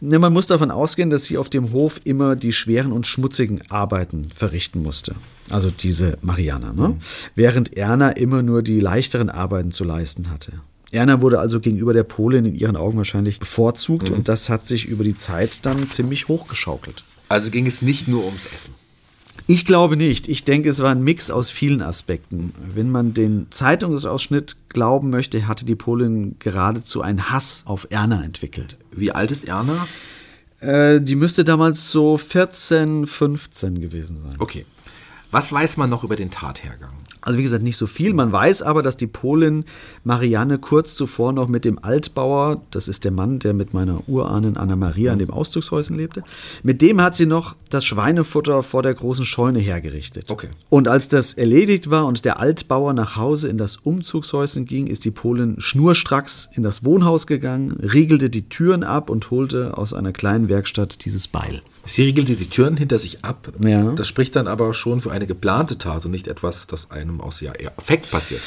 Man muss davon ausgehen, dass sie auf dem Hof immer die schweren und schmutzigen Arbeiten verrichten musste. Also diese Mariana. Ne? Mhm. Während Erna immer nur die leichteren Arbeiten zu leisten hatte. Erna wurde also gegenüber der Polin in ihren Augen wahrscheinlich bevorzugt mhm. und das hat sich über die Zeit dann ziemlich hochgeschaukelt. Also ging es nicht nur ums Essen. Ich glaube nicht. Ich denke, es war ein Mix aus vielen Aspekten. Wenn man den Zeitungsausschnitt glauben möchte, hatte die Polin geradezu einen Hass auf Erna entwickelt. Wie alt ist Erna? Äh, die müsste damals so 14, 15 gewesen sein. Okay. Was weiß man noch über den Tathergang? Also wie gesagt, nicht so viel. Man weiß aber, dass die Polin Marianne kurz zuvor noch mit dem Altbauer, das ist der Mann, der mit meiner Urahnin Anna Maria in dem Auszugshäuschen lebte, mit dem hat sie noch das Schweinefutter vor der großen Scheune hergerichtet. Okay. Und als das erledigt war und der Altbauer nach Hause in das Umzugshäuschen ging, ist die Polin schnurstracks in das Wohnhaus gegangen, riegelte die Türen ab und holte aus einer kleinen Werkstatt dieses Beil. Sie riegelte die Türen hinter sich ab. Ja. Das spricht dann aber schon für eine geplante Tat und nicht etwas, das einem aus ja eher Effekt passiert.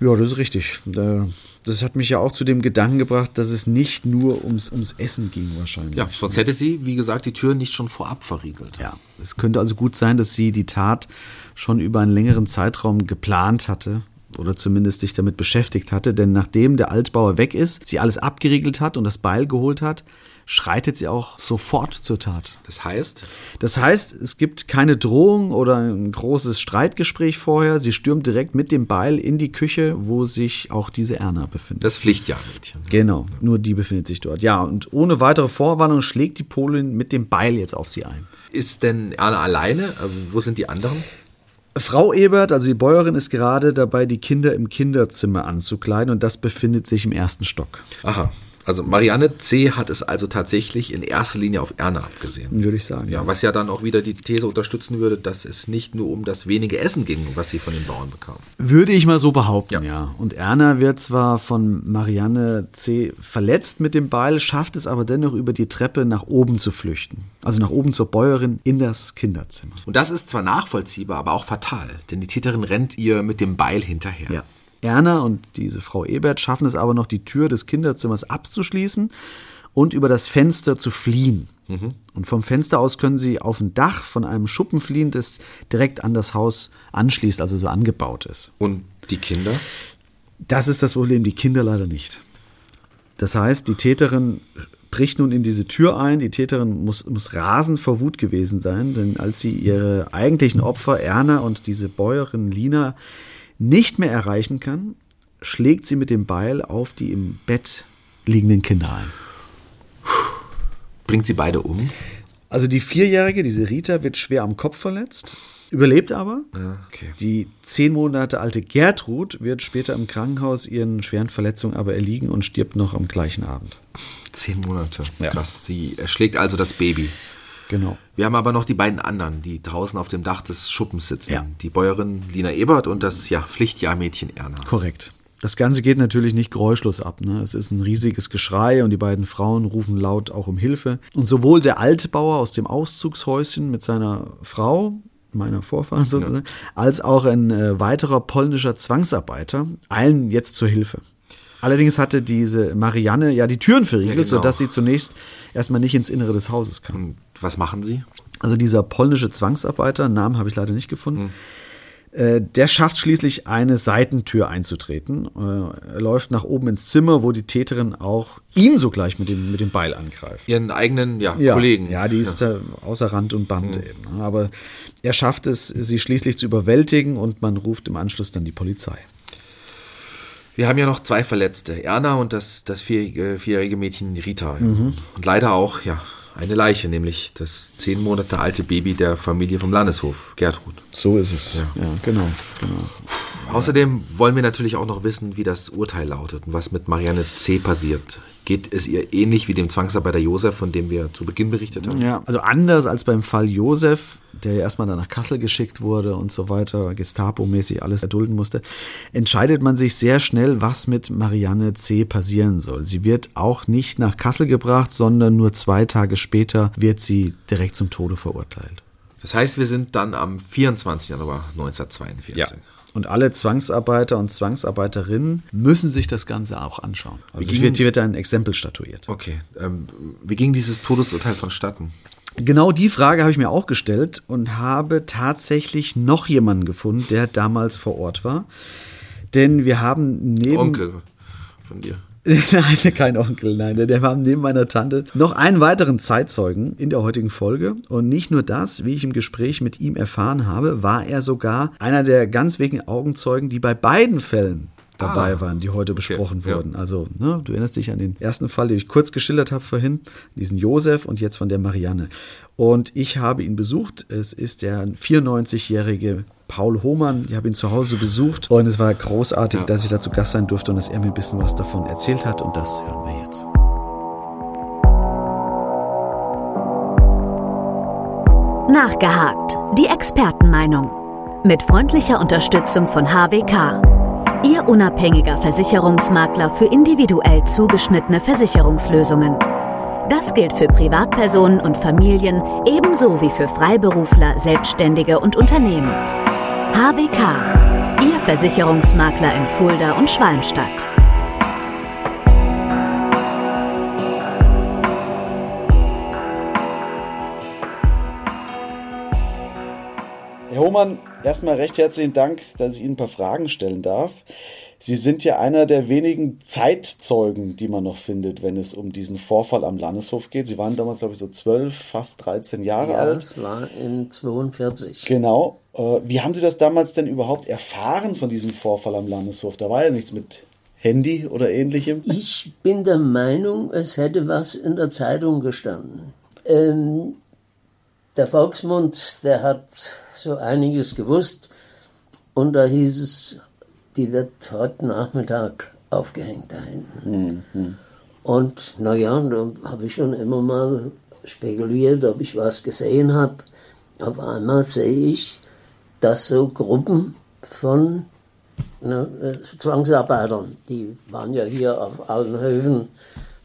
Ja, das ist richtig. Das hat mich ja auch zu dem Gedanken gebracht, dass es nicht nur ums, ums Essen ging wahrscheinlich. Ja, sonst hätte sie, wie gesagt, die Türen nicht schon vorab verriegelt. Ja, es könnte also gut sein, dass sie die Tat schon über einen längeren Zeitraum geplant hatte oder zumindest sich damit beschäftigt hatte, denn nachdem der Altbauer weg ist, sie alles abgeriegelt hat und das Beil geholt hat, schreitet sie auch sofort zur Tat. Das heißt? Das heißt, es gibt keine Drohung oder ein großes Streitgespräch vorher. Sie stürmt direkt mit dem Beil in die Küche, wo sich auch diese Erna befindet. Das Pflichtjahrmädchen. Genau, nur die befindet sich dort. Ja, und ohne weitere Vorwarnung schlägt die Polin mit dem Beil jetzt auf sie ein. Ist denn Erna alleine? Also, wo sind die anderen? Frau Ebert, also die Bäuerin, ist gerade dabei, die Kinder im Kinderzimmer anzukleiden und das befindet sich im ersten Stock. Aha. Also Marianne C. hat es also tatsächlich in erster Linie auf Erna abgesehen. Würde ich sagen. Ja, was ja dann auch wieder die These unterstützen würde, dass es nicht nur um das wenige Essen ging, was sie von den Bauern bekam. Würde ich mal so behaupten, ja. ja. Und Erna wird zwar von Marianne C. verletzt mit dem Beil, schafft es aber dennoch über die Treppe nach oben zu flüchten. Also nach oben zur Bäuerin in das Kinderzimmer. Und das ist zwar nachvollziehbar, aber auch fatal, denn die Täterin rennt ihr mit dem Beil hinterher. Ja. Erna und diese Frau Ebert schaffen es aber noch, die Tür des Kinderzimmers abzuschließen und über das Fenster zu fliehen. Mhm. Und vom Fenster aus können sie auf ein Dach von einem Schuppen fliehen, das direkt an das Haus anschließt, also so angebaut ist. Und die Kinder? Das ist das Problem, die Kinder leider nicht. Das heißt, die Täterin bricht nun in diese Tür ein. Die Täterin muss, muss rasend vor Wut gewesen sein, denn als sie ihre eigentlichen Opfer Erna und diese Bäuerin Lina nicht mehr erreichen kann, schlägt sie mit dem Beil auf die im Bett liegenden Kinder ein. Bringt sie beide um? Also die Vierjährige, diese Rita, wird schwer am Kopf verletzt. überlebt aber. Ja, okay. Die zehn Monate alte Gertrud wird später im Krankenhaus ihren schweren Verletzungen aber erliegen und stirbt noch am gleichen Abend. Zehn Monate. Ja. Krass. Sie erschlägt also das Baby. Genau. Wir haben aber noch die beiden anderen, die draußen auf dem Dach des Schuppens sitzen. Ja. Die Bäuerin Lina Ebert und das ja, Pflichtjahrmädchen Erna. Korrekt. Das Ganze geht natürlich nicht geräuschlos ab. Ne? Es ist ein riesiges Geschrei und die beiden Frauen rufen laut auch um Hilfe. Und sowohl der Altbauer aus dem Auszugshäuschen mit seiner Frau, meiner Vorfahren sozusagen, als auch ein äh, weiterer polnischer Zwangsarbeiter eilen jetzt zur Hilfe. Allerdings hatte diese Marianne ja die Türen verriegelt, Ja, genau. sodass sie zunächst erstmal nicht ins Innere des Hauses kam. Und was machen sie? Also dieser polnische Zwangsarbeiter, Namen habe ich leider nicht gefunden, äh, der schafft schließlich eine Seitentür einzutreten. Äh, Er läuft nach oben ins Zimmer, wo die Täterin auch ihn sogleich mit dem, mit dem Beil angreift. Ihren eigenen ja, Ja, Kollegen. Ja, die ist äh, außer Rand und Band eben. ne? Aber er schafft es, sie schließlich zu überwältigen und man ruft im Anschluss dann die Polizei. Wir haben ja noch zwei Verletzte, Erna und das, das vierjährige, vierjährige Mädchen Rita. ja. Mhm. Und leider auch ja, eine Leiche, nämlich das zehn Monate alte Baby der Familie vom Landeshof, Gertrud. So ist es. Ja, genau, genau. Außerdem wollen wir natürlich auch noch wissen, wie das Urteil lautet und was mit Marianne C. passiert. Geht es ihr ähnlich wie dem Zwangsarbeiter Josef, von dem wir zu Beginn berichtet haben? Ja, also anders als beim Fall Josef, der ja erstmal dann nach Kassel geschickt wurde und so weiter, Gestapo-mäßig alles erdulden musste, entscheidet man sich sehr schnell, was mit Marianne C. passieren soll. Sie wird auch nicht nach Kassel gebracht, sondern nur zwei Tage später wird sie direkt zum Tode verurteilt. Das heißt, wir sind dann am 24. Januar 1942. Und alle Zwangsarbeiter und Zwangsarbeiterinnen müssen sich das Ganze auch anschauen. Also hier wird, hier wird ein Exempel statuiert. Okay, ähm, wie ging dieses Todesurteil vonstatten? Genau die Frage habe ich mir auch gestellt und habe tatsächlich noch jemanden gefunden, der damals vor Ort war. Denn wir haben neben. Onkel von dir. nein, kein Onkel, nein. Wir haben neben meiner Tante noch einen weiteren Zeitzeugen in der heutigen Folge. Und nicht nur das, wie ich im Gespräch mit ihm erfahren habe, war er sogar einer der ganz wenigen Augenzeugen, die bei beiden Fällen dabei Ah. waren, die heute besprochen ja. wurden. Also, ne, du erinnerst dich an den ersten Fall, den ich kurz geschildert habe vorhin, diesen Josef und jetzt von der Marianne. Und ich habe ihn besucht. Es ist der 94-jährige Paul Hohmann. Ich habe ihn zu Hause besucht und es war großartig, dass ich da zu Gast sein durfte und dass er mir ein bisschen was davon erzählt hat und das hören wir jetzt. Nachgehakt. Die Expertenmeinung. Mit freundlicher Unterstützung von HWK. Ihr unabhängiger Versicherungsmakler für individuell zugeschnittene Versicherungslösungen. Das gilt für Privatpersonen und Familien ebenso wie für Freiberufler, Selbstständige und Unternehmen. HWK. Ihr Versicherungsmakler in Fulda und Schwalmstadt. Herr Hohmann, erstmal recht herzlichen Dank, dass ich Ihnen ein paar Fragen stellen darf. Sie sind ja einer der wenigen Zeitzeugen, die man noch findet, wenn es um diesen Vorfall am Landeshof geht. Sie waren damals, glaube ich, so zwölf, fast 13 Jahre Ja, alt. das war in 42. Genau. Äh, Wie haben Sie das damals denn überhaupt erfahren von diesem Vorfall am Landeshof? Da war ja nichts mit Handy oder ähnlichem. Ich bin der Meinung, es hätte was in der Zeitung gestanden. Ähm, der Volksmund, der hat so einiges gewusst und da hieß es, die wird heute Nachmittag aufgehängt da hinten. Und naja, da habe ich schon immer mal spekuliert, ob ich was gesehen habe. Auf einmal sehe ich, dass so Gruppen von ne, Zwangsarbeitern, die waren ja hier auf allen Höfen,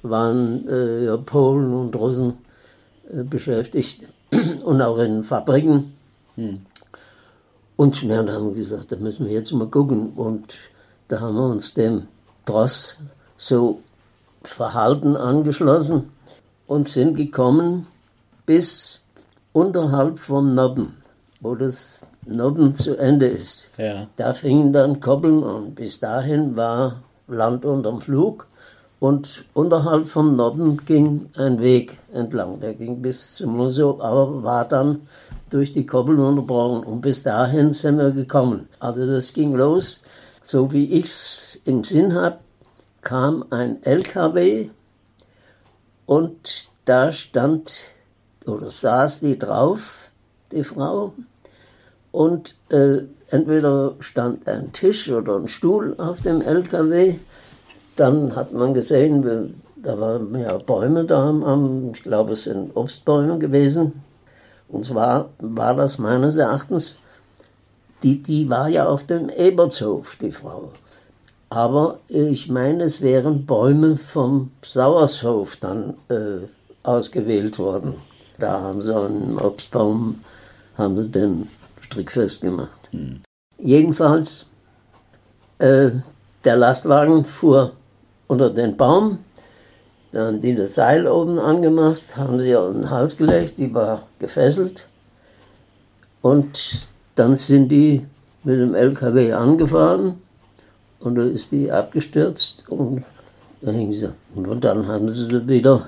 waren äh, ja Polen und Russen äh, beschäftigt und auch in Fabriken. Und dann haben wir gesagt, da müssen wir jetzt mal gucken. Und da haben wir uns dem Dross so Verhalten angeschlossen und sind gekommen bis unterhalb vom Nobben, wo das Nobben zu Ende ist. Ja. Da fingen dann Koppeln an. Bis dahin war Land unterm Flug und unterhalb vom Norden ging ein Weg entlang. Der ging bis zum Museum, aber war dann durch die Koppeln unterbrochen. Und bis dahin sind wir gekommen. Also das ging los, so wie ich es im Sinn habe, kam ein LKW und da stand oder saß die drauf, die Frau. Und äh, entweder stand ein Tisch oder ein Stuhl auf dem LKW. Dann hat man gesehen, da waren ja Bäume da, am, ich glaube, es sind Obstbäume gewesen. Und zwar war das meines Erachtens, die, die war ja auf dem Ebertshof, die Frau. Aber ich meine, es wären Bäume vom Sauershof dann äh, ausgewählt worden. Da haben sie einen Obstbaum, haben sie den Strick festgemacht. Mhm. Jedenfalls, äh, der Lastwagen fuhr unter den Baum, dann haben die das Seil oben angemacht, haben sie auf den Hals gelegt, die war gefesselt. Und dann sind die mit dem LKW angefahren und da ist die abgestürzt und da hing sie. Und dann haben sie sie wieder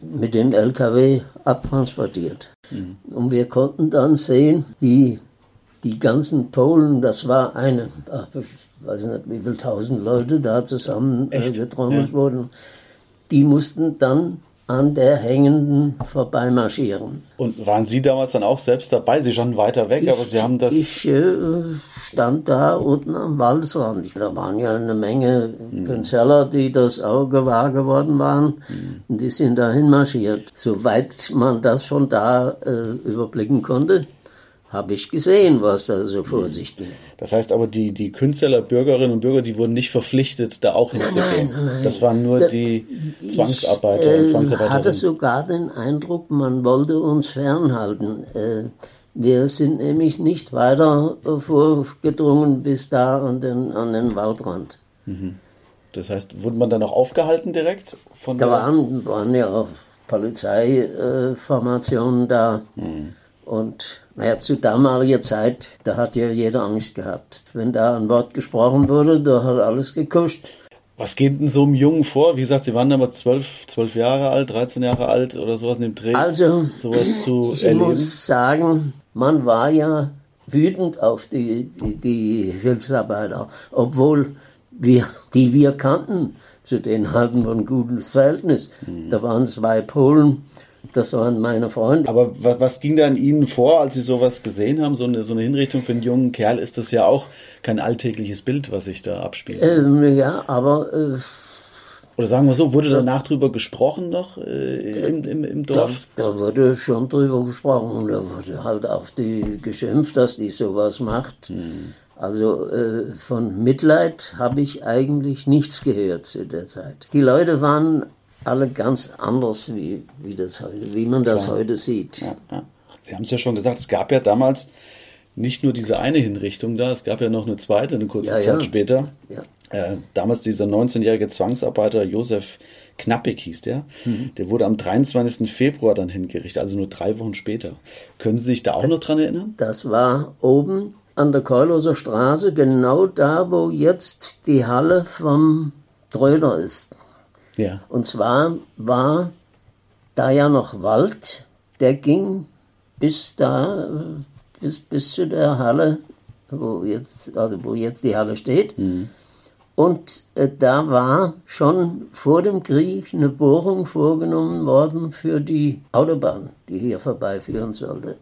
mit dem LKW abtransportiert. Mhm. Und wir konnten dann sehen, wie die ganzen Polen, das war eine, weiß nicht, wie viele tausend Leute da zusammen äh, getrommelt ja. wurden, die mussten dann an der Hängenden vorbeimarschieren. Und waren Sie damals dann auch selbst dabei? Sie standen weiter weg, ich, aber Sie haben das. Ich äh, stand da unten am Waldrand. Da waren ja eine Menge mhm. Künstler, die das Auge wahr geworden waren. Mhm. Und die sind dahin marschiert. Soweit man das von da äh, überblicken konnte, habe ich gesehen, was da so vor sich ging. Das heißt aber, die, die Künstler, Bürgerinnen und Bürger, die wurden nicht verpflichtet, da auch hinzugehen. Nein, nein, Das waren nur da, die Zwangsarbeiter ich, und Zwangsarbeiterinnen. Ich hatte sogar den Eindruck, man wollte uns fernhalten. Äh, wir sind nämlich nicht weiter vorgedrungen bis da an den, an den Waldrand. Mhm. Das heißt, wurde man dann auch aufgehalten direkt? Von da waren, waren ja auch Polizeiformationen da. Mhm. Und naja, zu damaliger Zeit, da hat ja jeder Angst gehabt. Wenn da ein Wort gesprochen wurde, da hat alles gekuscht. Was geht denn so einem Jungen vor? Wie gesagt, Sie waren damals zwölf, zwölf Jahre alt, 13 Jahre alt oder sowas in dem Dreh. Also, sowas zu ich erleben. muss sagen, man war ja wütend auf die, die, die Hilfsarbeiter, obwohl wir, die wir kannten, zu denen hatten wir ein gutes Verhältnis. Mhm. Da waren zwei Polen, das waren meine Freunde. Aber was, ging da in Ihnen vor, als Sie sowas gesehen haben? So eine, so eine Hinrichtung für einen jungen Kerl ist das ja auch kein alltägliches Bild, was sich da abspielt. Ähm, ja, aber. Äh, Oder sagen wir so, wurde danach drüber gesprochen noch äh, im, im, im, Dorf? Da, da, wurde schon drüber gesprochen da wurde halt auf die geschimpft, dass die sowas macht. Hm. Also äh, von Mitleid habe ich eigentlich nichts gehört zu der Zeit. Die Leute waren alle ganz anders, wie, wie, das heute, wie man das Klar. heute sieht. Ja, ja. Sie haben es ja schon gesagt, es gab ja damals nicht nur diese eine Hinrichtung da, es gab ja noch eine zweite, eine kurze ja, Zeit später. Äh, damals dieser 19-jährige Zwangsarbeiter Josef Knappig hieß der. Mhm. Der wurde am 23. Februar dann hingerichtet, also nur drei Wochen später. Können Sie sich da auch das, noch dran erinnern? Das war oben an der Keulhauser Straße, genau da, wo jetzt die Halle vom Tröder ist. Ja. Und zwar war da ja noch Wald, der ging bis da, bis, bis zu der Halle, wo jetzt, also wo jetzt die Halle steht. Mhm. Und äh, da war schon vor dem Krieg eine Bohrung vorgenommen worden für die Autobahn, die hier vorbeiführen sollte.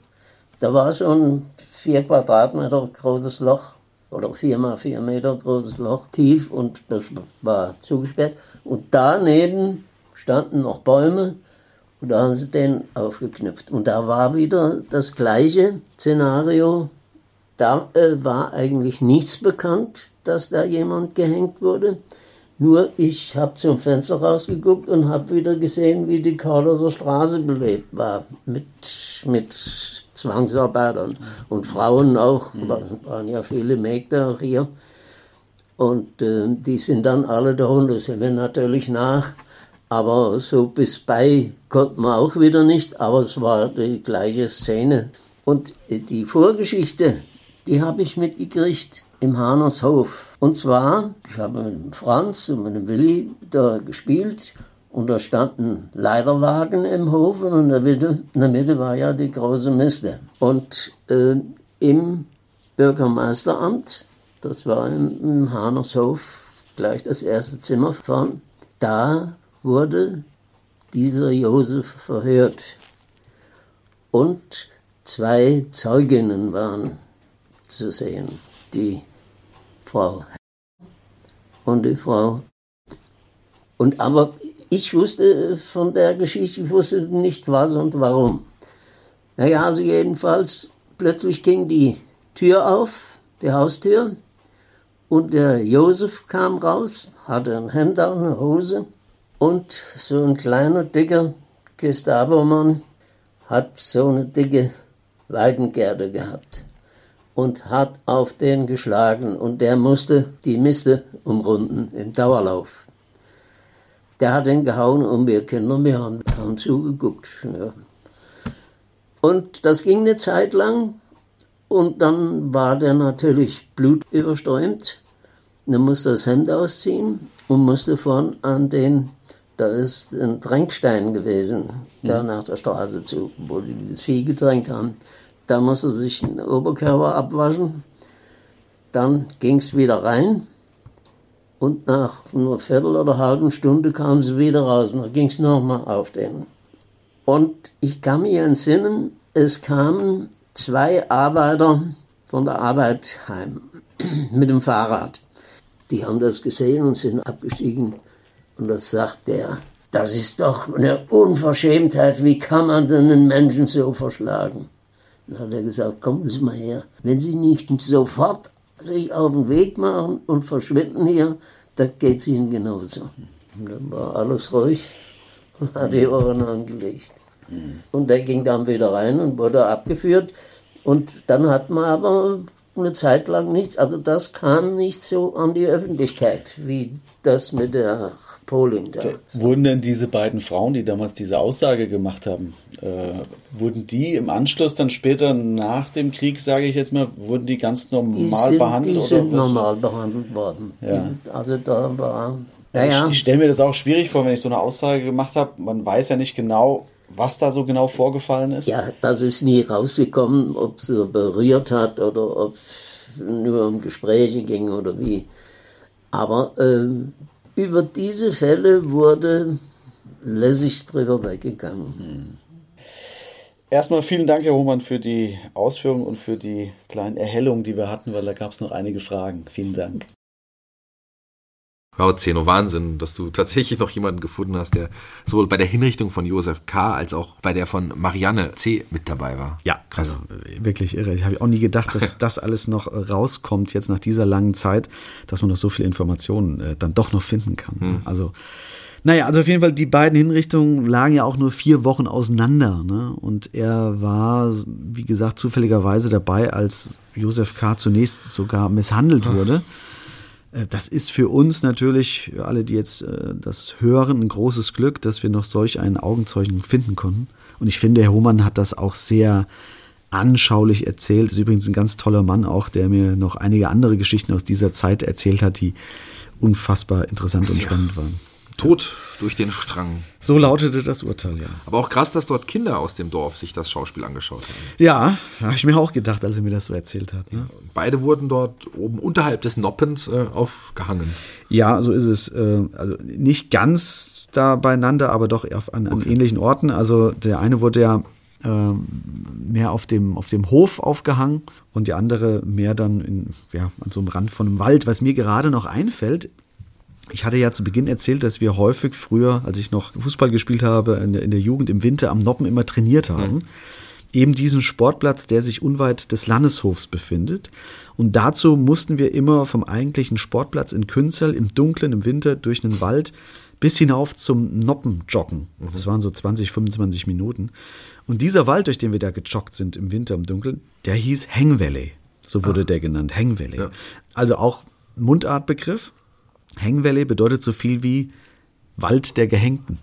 Da war ein vier Quadratmeter großes Loch oder vier mal vier Meter großes Loch tief und das war zugesperrt. Und daneben standen noch Bäume und da haben sie den aufgeknüpft. Und da war wieder das gleiche Szenario. Da äh, war eigentlich nichts bekannt, dass da jemand gehängt wurde. Nur ich habe zum Fenster rausgeguckt und habe wieder gesehen, wie die Kauderser Straße belebt war. Mit, mit Zwangsarbeitern und Frauen auch. Mhm. waren ja viele Mägde auch hier. Und äh, die sind dann alle sind wir natürlich nach. Aber so bis bei konnten wir auch wieder nicht, aber es war die gleiche Szene. Und äh, die Vorgeschichte, die habe ich mitgekriegt im Hanershof. Und zwar, ich habe mit dem Franz und mit dem Willi da gespielt und da standen Leiterwagen im Hof und in der Mitte, in der Mitte war ja die große Miste. Und äh, im Bürgermeisteramt das war im, im Hanershof, gleich das erste Zimmer vorn. Da wurde dieser Josef verhört. Und zwei Zeuginnen waren zu sehen, die Frau und die Frau. Und aber ich wusste von der Geschichte, ich wusste nicht was und warum. Naja, also jedenfalls, plötzlich ging die Tür auf, die Haustür, und der Josef kam raus, hatte ein Hemd an, eine Hose, und so ein kleiner, dicker Gestapo-Mann hat so eine dicke Weidengerde gehabt und hat auf den geschlagen und der musste die Miste umrunden im Dauerlauf. Der hat ihn gehauen und wir Kinder, wir haben, haben zugeguckt. Ja. Und das ging eine Zeit lang und dann war der natürlich blutüberströmt. Dann musste das Hemd ausziehen und musste vorn an den, da ist ein Tränkstein gewesen, da nach der Straße zu, wo die das Vieh getränkt haben. Da musste sich den Oberkörper abwaschen. Dann ging es wieder rein. Und nach einer Viertel oder halben Stunde kam sie wieder raus. Und dann ging es nochmal auf den. Und ich kann mich entsinnen, es kamen zwei Arbeiter von der Arbeit heim mit dem Fahrrad. Die haben das gesehen und sind abgestiegen. Und das sagt der, das ist doch eine Unverschämtheit. Wie kann man denn einen Menschen so verschlagen? Dann hat er gesagt, kommen Sie mal her. Wenn Sie nicht sofort sich auf den Weg machen und verschwinden hier, dann geht es Ihnen genauso. Und dann war alles ruhig und hat die Ohren angelegt. Und der ging dann wieder rein und wurde abgeführt. Und dann hat man aber eine Zeit lang nichts, also das kam nicht so an die Öffentlichkeit, wie das mit der Polin da. Wurden denn diese beiden Frauen, die damals diese Aussage gemacht haben, äh, wurden die im Anschluss dann später nach dem Krieg, sage ich jetzt mal, wurden die ganz normal die sind, behandelt? Die oder sind was? normal behandelt worden. Ja. Also da war, Ich, naja, ich stelle mir das auch schwierig vor, wenn ich so eine Aussage gemacht habe. Man weiß ja nicht genau, was da so genau vorgefallen ist. ja, das ist nie rausgekommen, ob sie berührt hat oder ob es nur um Gespräche ging oder wie. Aber ähm, über diese Fälle wurde lässig drüber weggegangen. Erstmal vielen Dank, Herr Hohmann, für die Ausführungen und für die kleinen Erhellungen, die wir hatten, weil da gab es noch einige Fragen. Vielen Dank. Wow, Zeno, Wahnsinn, dass du tatsächlich noch jemanden gefunden hast, der sowohl bei der Hinrichtung von Josef K. als auch bei der von Marianne C. mit dabei war. Ja, krass. also äh, wirklich irre. Ich habe auch nie gedacht, dass das alles noch äh, rauskommt jetzt nach dieser langen Zeit, dass man noch so viele Informationen äh, dann doch noch finden kann. Also naja, also auf jeden Fall, die beiden Hinrichtungen lagen ja auch nur vier Wochen auseinander. Ne? Und er war, wie gesagt, zufälligerweise dabei, als Josef K. zunächst sogar misshandelt wurde. Äh, Das ist für uns natürlich, für alle, die jetzt äh, das hören, ein großes Glück, dass wir noch solch einen Augenzeugen finden konnten. Und ich finde, Herr Hohmann hat das auch sehr anschaulich erzählt. Ist übrigens ein ganz toller Mann auch, der mir noch einige andere Geschichten aus dieser Zeit erzählt hat, die unfassbar interessant und spannend waren. Tod durch den Strang. So lautete das Urteil, ja. Aber auch krass, dass dort Kinder aus dem Dorf sich das Schauspiel angeschaut haben. Ja, habe ich mir auch gedacht, als er mir das so erzählt hat. Ne? Beide wurden dort oben unterhalb des Noppens äh, aufgehangen. Ja, so ist es. Äh, Also nicht ganz da beieinander, aber doch auf, an, an ähnlichen Orten. Also der eine wurde ja ähm, mehr auf dem, auf dem Hof aufgehangen und die andere mehr dann in, ja, an so einem Rand von einem Wald. Was mir gerade noch einfällt, ich hatte ja zu Beginn erzählt, dass wir häufig früher, als ich noch Fußball gespielt habe, in der, in der Jugend im Winter am Noppen immer trainiert haben. Eben diesen Sportplatz, der sich unweit des Landeshofs befindet. Und dazu mussten wir immer vom eigentlichen Sportplatz in Künzell im Dunkeln im Winter durch einen Wald bis hinauf zum Noppen joggen. Das waren so 20, 25 Minuten. Und dieser Wald, durch den wir da gejoggt sind im Winter im Dunkeln, der hieß Hang Valley. So wurde der genannt, Hang Valley. Also auch Mundartbegriff. Hang Valley bedeutet so viel wie Wald der Gehängten.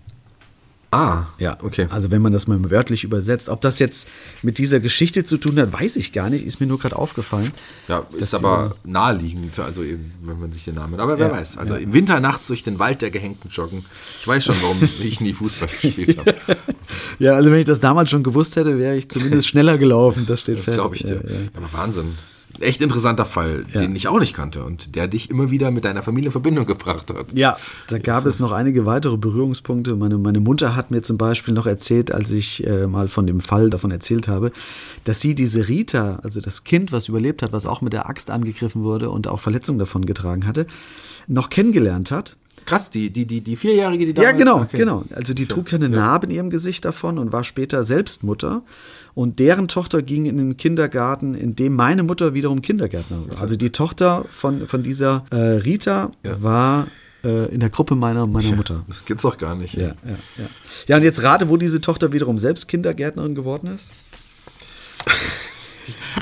Ah, Ja, okay. Also wenn man das mal wörtlich übersetzt. Ob das jetzt mit dieser Geschichte zu tun hat, weiß ich gar nicht. Ist mir nur gerade aufgefallen. Ja, ist aber naheliegend, also eben, wenn man sich den Namen. Aber wer Ja, weiß. Also ja. im Winter nachts durch den Wald der Gehängten joggen. Ich weiß schon, warum ich nie Fußball gespielt habe. Ja, also wenn ich das damals schon gewusst hätte, wäre ich zumindest schneller gelaufen. Das steht Das fest. glaube ich dir. Ja. Aber Wahnsinn. Echt interessanter Fall, Ja. den ich auch nicht kannte und der dich immer wieder mit deiner Familie in Verbindung gebracht hat. Ja, da gab es noch einige weitere Berührungspunkte. Meine, meine Mutter hat mir zum Beispiel noch erzählt, als ich äh, mal von dem Fall davon erzählt habe, dass sie diese Rita, also das Kind, was überlebt hat, was auch mit der Axt angegriffen wurde und auch Verletzungen davon getragen hatte, noch kennengelernt hat. Krass, die, die, die, die Vierjährige, die Ja, damals- genau, okay. genau. Also die trug keine Narbe in ihrem Gesicht davon und war später selbst Mutter. Und deren Tochter ging in den Kindergarten, in dem meine Mutter wiederum Kindergärtner war. Also die Tochter von, von dieser äh, Rita war äh, in der Gruppe meiner, meiner Mutter. Das gibt's doch gar nicht. Ja, ja, ja. Ja, und jetzt rate, wo diese Tochter wiederum selbst Kindergärtnerin geworden ist.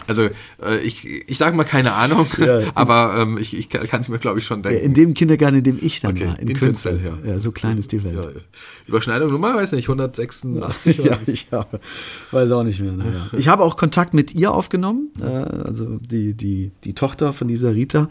Also äh, ich, ich sage mal keine Ahnung, aber ähm, ich, ich kann es mir, glaube ich, schon denken. In dem Kindergarten, in dem ich dann Okay, war, in, in Künzel. Künzel, ja. ja. so klein ist die Welt. ja, Überschneidung Nummer, weiß nicht, 186 oder Ja, ich habe, weiß auch nicht mehr. Naja. Ich habe auch Kontakt mit ihr aufgenommen, äh, also die, die, die Tochter von dieser Rita.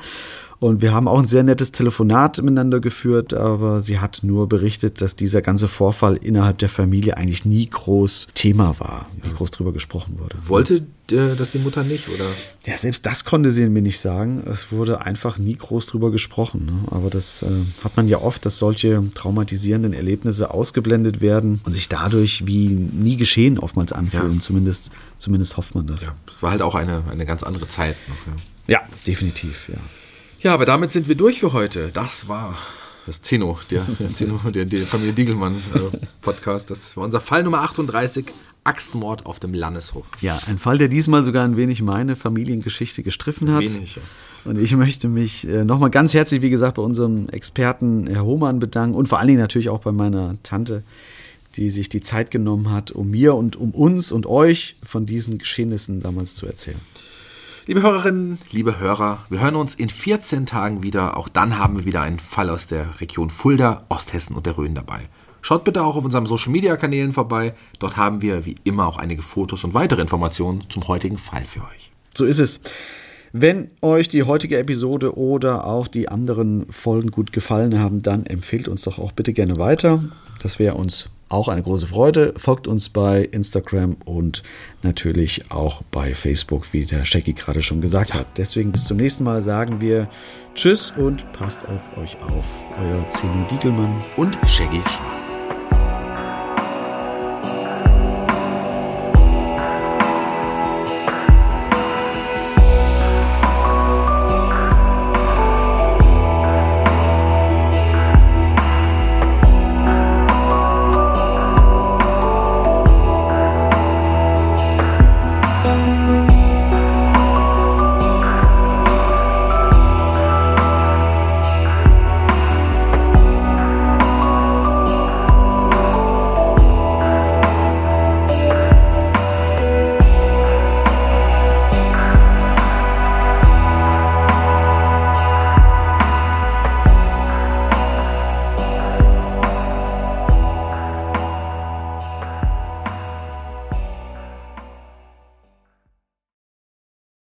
Und wir haben auch ein sehr nettes Telefonat miteinander geführt, aber sie hat nur berichtet, dass dieser ganze Vorfall innerhalb der Familie eigentlich nie groß Thema war, nie groß drüber gesprochen wurde. Wollte äh, das die Mutter nicht oder? Ja, selbst das konnte sie mir nicht sagen. Es wurde einfach nie groß drüber gesprochen. Ne? Aber das äh, hat man ja oft, dass solche traumatisierenden Erlebnisse ausgeblendet werden und sich dadurch wie nie geschehen oftmals anfühlen. Ja. Zumindest, zumindest hofft man das. Ja, es war halt auch eine, eine ganz andere Zeit noch. Ja. Ja, definitiv, ja. Ja, aber damit sind wir durch für heute. Das war das Zeno, der, der Zeno, der, der Familie Diegelmann äh, Podcast. Das war unser Fall Nummer 38, Axtmord auf dem Landeshof. Ja, ein Fall, der diesmal sogar ein wenig meine Familiengeschichte gestriffen hat. Wenig, ja. Und ich möchte mich äh, nochmal ganz herzlich, wie gesagt, bei unserem Experten Herr Hohmann bedanken und vor allen Dingen natürlich auch bei meiner Tante, die sich die Zeit genommen hat, um mir und um uns und euch von diesen Geschehnissen damals zu erzählen. Liebe Hörerinnen, liebe Hörer, wir hören uns in 14 Tagen wieder. Auch dann haben wir wieder einen Fall aus der Region Fulda, Osthessen und der Rhön dabei. Schaut bitte auch auf unseren Social Media Kanälen vorbei. Dort haben wir wie immer auch einige Fotos und weitere Informationen zum heutigen Fall für euch. So ist es. Wenn euch die heutige Episode oder auch die anderen Folgen gut gefallen haben, dann empfehlt uns doch auch bitte gerne weiter. Das wäre uns auch eine große Freude. Folgt uns bei Instagram und natürlich auch bei Facebook, wie der Shaggy gerade schon gesagt hat. Deswegen bis zum nächsten Mal sagen wir Tschüss und passt auf euch auf. Euer Zeno Diegelmann. Und Shaggy Schwarz.